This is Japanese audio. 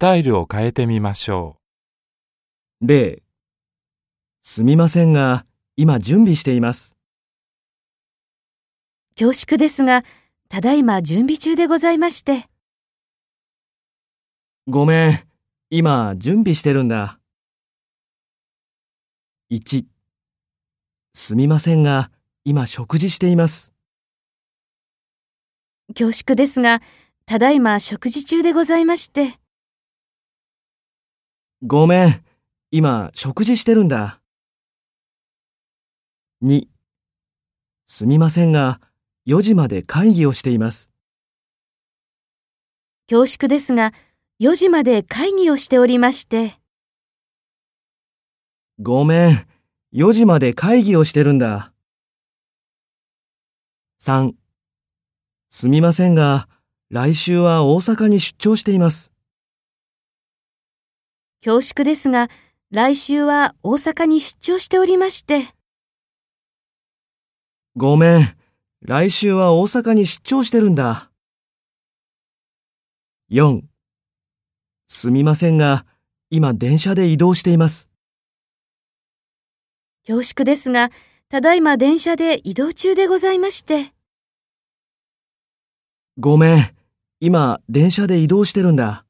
タイルを変えてみましょ例、すみませんが、今準備しています。恐縮ですが、ただいま準備中でございまして。ごめん、今準備してるんだ。1、すみませんが、今食事しています。恐縮ですが、ただいま食事中でございまして。ごめん、今食事してるんだ。2、すみませんが、4時まで会議をしています。恐縮ですが、4時まで会議をしておりまして。ごめん、4時まで会議をしてるんだ。3、すみませんが、来週は大阪に出張しています。恐縮ですが、来週は大阪に出張しておりまして。ごめん、来週は大阪に出張してるんだ。4、すみませんが、今電車で移動しています。恐縮ですが、ただいま電車で移動中でございまして。ごめん、今電車で移動してるんだ。